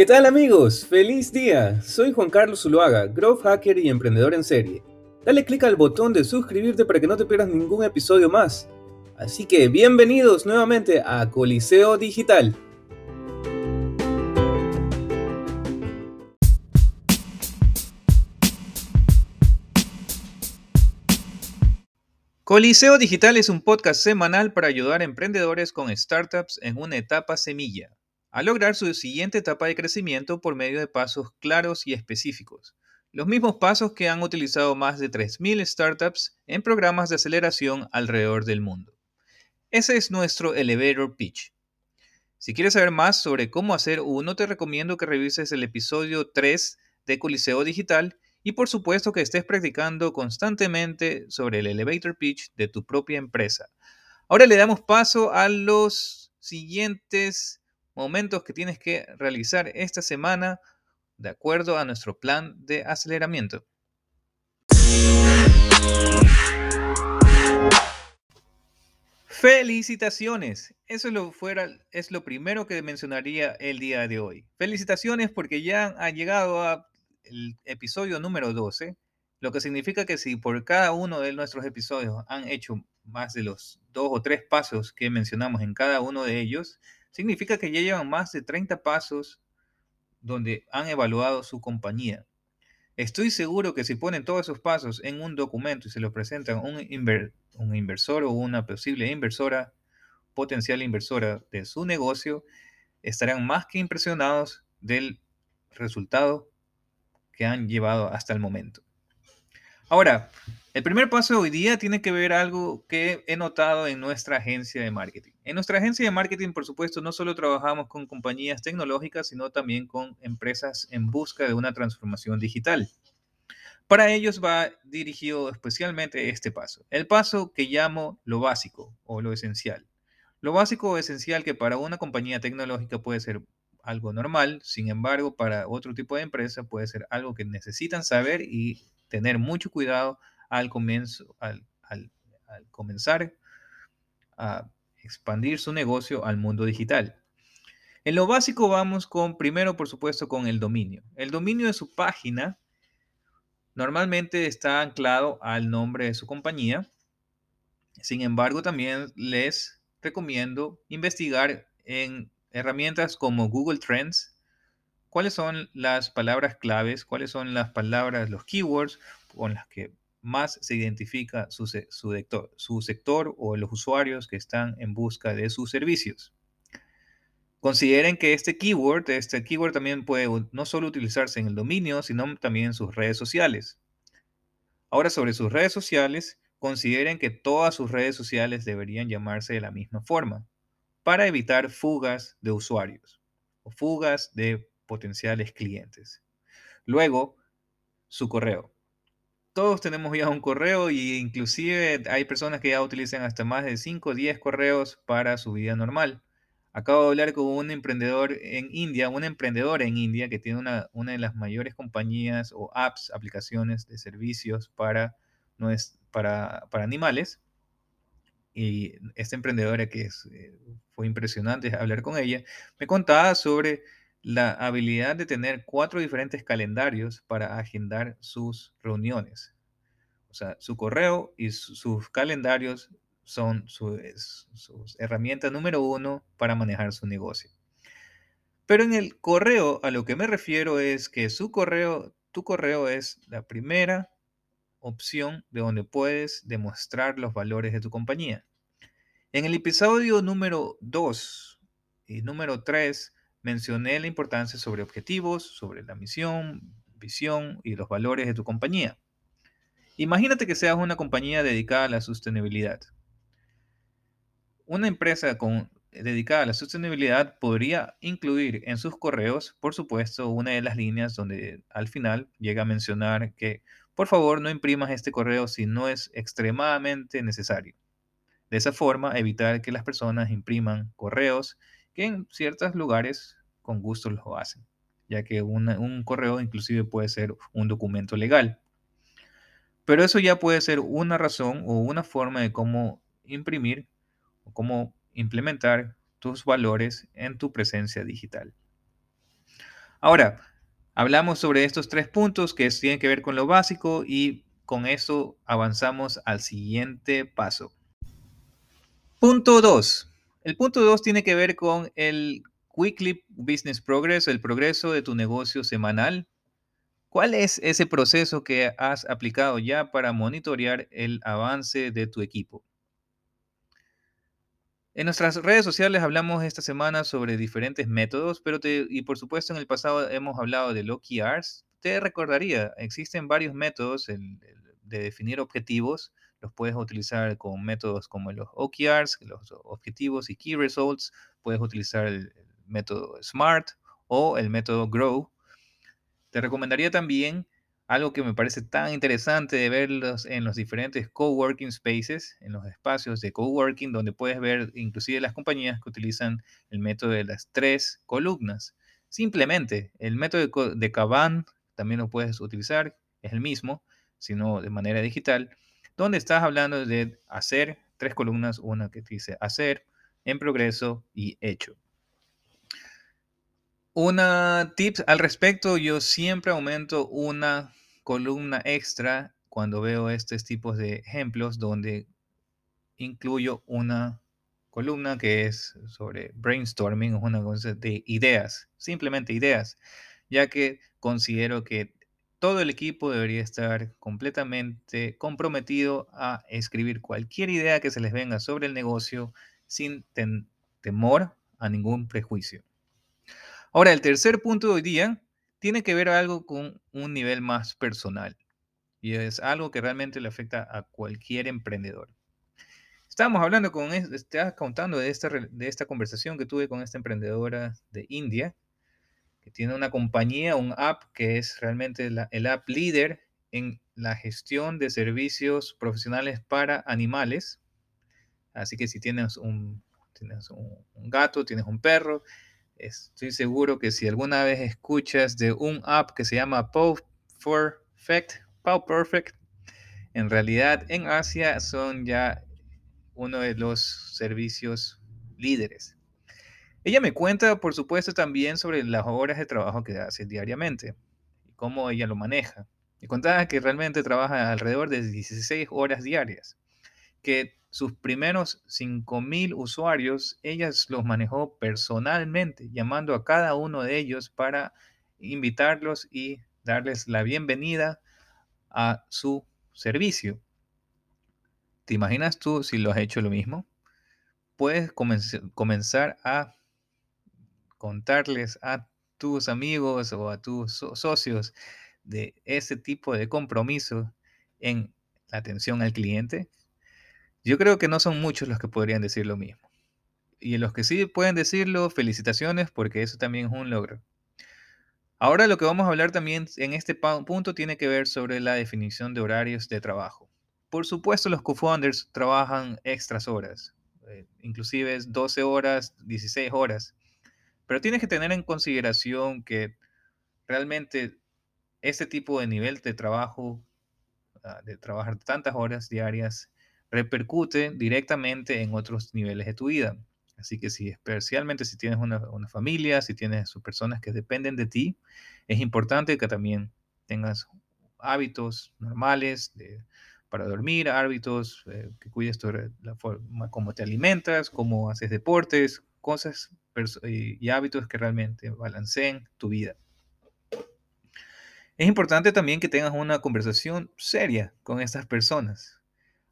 ¿Qué tal amigos? ¡Feliz día! Soy Juan Carlos Zuluaga, growth hacker y emprendedor en serie. Dale clic al botón de suscribirte para que no te pierdas ningún episodio más. Así que bienvenidos nuevamente a Coliseo Digital. Coliseo Digital es un podcast semanal para ayudar a emprendedores con startups en una etapa semilla a lograr su siguiente etapa de crecimiento por medio de pasos claros y específicos. Los mismos pasos que han utilizado más de 3.000 startups en programas de aceleración alrededor del mundo. Ese es nuestro elevator pitch. Si quieres saber más sobre cómo hacer uno, te recomiendo que revises el episodio 3 de Coliseo Digital y por supuesto que estés practicando constantemente sobre el elevator pitch de tu propia empresa. Ahora le damos paso a los siguientes momentos que tienes que realizar esta semana de acuerdo a nuestro plan de aceleramiento. Felicitaciones. Eso es lo, fuera, es lo primero que mencionaría el día de hoy. Felicitaciones porque ya ha llegado a el episodio número 12, lo que significa que si por cada uno de nuestros episodios han hecho más de los dos o tres pasos que mencionamos en cada uno de ellos, significa que ya llevan más de 30 pasos donde han evaluado su compañía. Estoy seguro que si ponen todos esos pasos en un documento y se los presentan a un, un inversor o una posible inversora, potencial inversora de su negocio, estarán más que impresionados del resultado que han llevado hasta el momento. Ahora, el primer paso de hoy día tiene que ver algo que he notado en nuestra agencia de marketing. En nuestra agencia de marketing, por supuesto, no solo trabajamos con compañías tecnológicas, sino también con empresas en busca de una transformación digital. Para ellos va dirigido especialmente este paso, el paso que llamo lo básico o lo esencial. Lo básico o esencial que para una compañía tecnológica puede ser algo normal, sin embargo, para otro tipo de empresa puede ser algo que necesitan saber y tener mucho cuidado al, comenzar a expandir su negocio al mundo digital. En lo básico vamos con, primero, por supuesto, con el dominio. El dominio de su página normalmente está anclado al nombre de su compañía. Sin embargo, también les recomiendo investigar en herramientas como Google Trends, cuáles son las palabras claves, cuáles son las palabras, los keywords con las que más se identifica su, sector, su sector o los usuarios que están en busca de sus servicios. Consideren que este keyword, este keyword también puede no solo utilizarse en el dominio, sino también en sus redes sociales. Ahora sobre sus redes sociales, consideren que todas sus redes sociales deberían llamarse de la misma forma para evitar fugas de usuarios o fugas de potenciales clientes. Luego, su correo. Todos tenemos ya un correo e inclusive hay personas que ya utilizan hasta más de 5 o 10 correos para su vida normal. Acabo de hablar con un emprendedor en India, un emprendedor en India que tiene una, una de las mayores compañías o apps, aplicaciones de servicios para, para, para animales y esta emprendedora que es, eh, fue impresionante hablar con ella, me contaba sobre la habilidad de tener cuatro diferentes calendarios para agendar sus reuniones. O sea, su correo y sus calendarios son su, herramienta número uno para manejar su negocio. Pero en el correo, a lo que me refiero es que su correo, tu correo es la primera opción de donde puedes demostrar los valores de tu compañía. En el episodio número 2 y número 3 mencioné la importancia sobre objetivos, sobre la misión, visión y los valores de tu compañía. Imagínate que seas una compañía dedicada a la sostenibilidad. Una empresa con, dedicada a la sostenibilidad podría incluir en sus correos, por supuesto, una de las líneas donde al final llega a mencionar que por favor no imprimas este correo si no es extremadamente necesario. De esa forma, evitar que las personas impriman correos que en ciertos lugares con gusto lo hacen, ya que un correo inclusive puede ser un documento legal. Pero eso ya puede ser una razón o una forma de cómo imprimir o cómo implementar tus valores en tu presencia digital. Ahora, hablamos sobre estos tres puntos que tienen que ver con lo básico y con eso avanzamos al siguiente paso. Punto 2. El punto 2 tiene que ver con el Weekly Business Progress, el progreso de tu negocio semanal. ¿Cuál es ese proceso que has aplicado ya para monitorear el avance de tu equipo? En nuestras redes sociales hablamos esta semana sobre diferentes métodos, pero y por supuesto en el pasado hemos hablado de OKRs. Te recordaría, existen varios métodos de definir objetivos. Los puedes utilizar con métodos como los OKRs, los objetivos y Key Results. Puedes utilizar el método SMART o el método GROW. Te recomendaría también algo que me parece tan interesante de verlos en los diferentes coworking spaces, en los espacios de coworking, donde puedes ver inclusive las compañías que utilizan el método de las tres columnas. Simplemente, el método de Kaban también lo puedes utilizar, es el mismo, sino de manera digital, donde estás hablando de hacer tres columnas, una que dice hacer, en progreso y hecho. Una tips al respecto, yo siempre aumento una columna extra cuando veo estos tipos de ejemplos donde incluyo una columna que es sobre brainstorming, es una cosa de ideas, simplemente ideas, ya que considero que todo el equipo debería estar completamente comprometido a escribir cualquier idea que se les venga sobre el negocio sin temor a ningún prejuicio. Ahora, el tercer punto de hoy día tiene que ver algo con un nivel más personal y es algo que realmente le afecta a cualquier emprendedor. Estábamos hablando con, estaba contando de esta, de esta conversación que tuve con esta emprendedora de India, tiene una compañía, un app que es realmente el app líder en la gestión de servicios profesionales para animales. Así que si tienes un, tienes un gato, tienes un perro, Estoy seguro que si alguna vez escuchas de un app que se llama Paw Perfect, Paw Perfect, en realidad en Asia son ya uno de los servicios líderes. Ella me cuenta, por supuesto, también sobre las horas de trabajo que hace diariamente y cómo ella lo maneja. Y contaba que realmente trabaja alrededor de 16 horas diarias, que sus primeros 5.000 usuarios, ella los manejó personalmente, llamando a cada uno de ellos para invitarlos y darles la bienvenida a su servicio. ¿Te imaginas tú si lo has hecho lo mismo? Puedes comenzar a contarles a tus amigos o a tus socios de ese tipo de compromiso en la atención al cliente yo creo que no son muchos los que podrían decir lo mismo. Y los que sí pueden decirlo, felicitaciones porque eso también es un logro. Ahora lo que vamos a hablar también en este punto tiene que ver sobre la definición de horarios de trabajo. Por supuesto, los co-founders trabajan extras horas, eh, inclusive 12 horas, 16 horas, pero tienes que tener en consideración que realmente este tipo de nivel de trabajo, ah, de trabajar tantas horas diarias, repercute directamente en otros niveles de tu vida. Así que si especialmente si tienes una, familia, si tienes personas que dependen de ti, es importante que también tengas hábitos normales para dormir, hábitos eh, que cuides la forma como te alimentas, cómo haces deportes, cosas y, y hábitos que realmente balanceen tu vida. Es importante también que tengas una conversación seria con estas personas.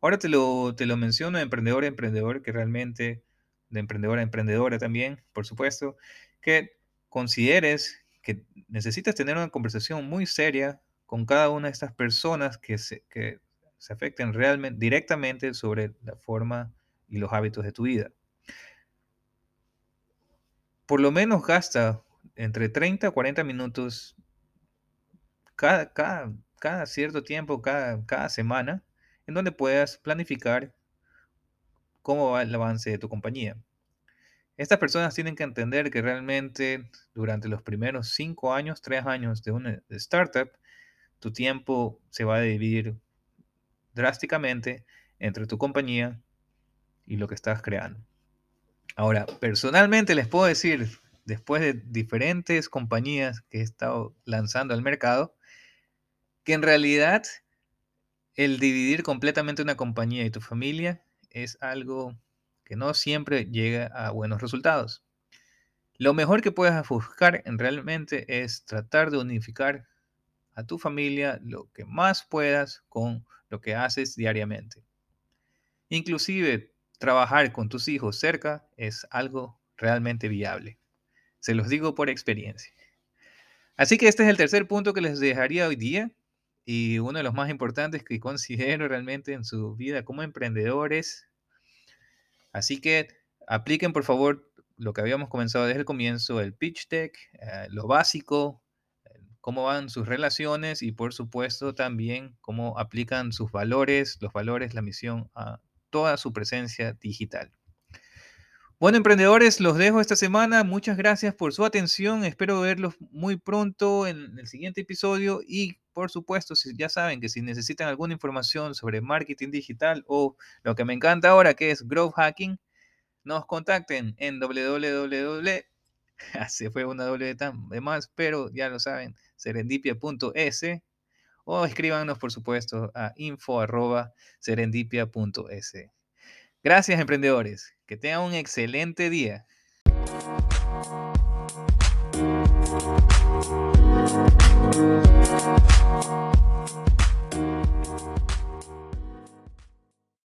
Ahora te lo, te lo menciono de emprendedor a emprendedor, que realmente, de emprendedora a emprendedora también, por supuesto, que consideres que necesitas tener una conversación muy seria con cada una de estas personas que se, que se afecten realmente, directamente sobre la forma y los hábitos de tu vida. Por lo menos gasta entre 30 a 40 minutos cada, cierto tiempo, cada, cada semana, en donde puedas planificar cómo va el avance de tu compañía. Estas personas tienen que entender que realmente durante los primeros cinco años, tres años de una startup, tu tiempo se va a dividir drásticamente entre tu compañía y lo que estás creando. Ahora, personalmente les puedo decir, después de diferentes compañías que he estado lanzando al mercado, que en realidad el dividir completamente una compañía y tu familia es algo que no siempre llega a buenos resultados. Lo mejor que puedes buscar en realmente es tratar de unificar a tu familia lo que más puedas con lo que haces diariamente. Inclusive trabajar con tus hijos cerca es algo realmente viable. Se los digo por experiencia. Así que este es el tercer punto que les dejaría hoy día y uno de los más importantes que considero realmente en su vida como emprendedores. Así que apliquen por favor lo que habíamos comenzado desde el comienzo, el pitch deck, eh, lo básico, cómo van sus relaciones y por supuesto también cómo aplican sus valores, los valores, la misión a toda su presencia digital. Bueno, emprendedores, los dejo esta semana. Muchas gracias por su atención. Espero verlos muy pronto en el siguiente episodio. Y por supuesto, si ya saben que si necesitan alguna información sobre marketing digital o lo que me encanta ahora, que es growth hacking, nos contacten en www. Se fue una doble de más, pero ya lo saben, serendipia.es o escríbanos, por supuesto, a info.serendipia.es. Gracias, emprendedores. Que tengan un excelente día.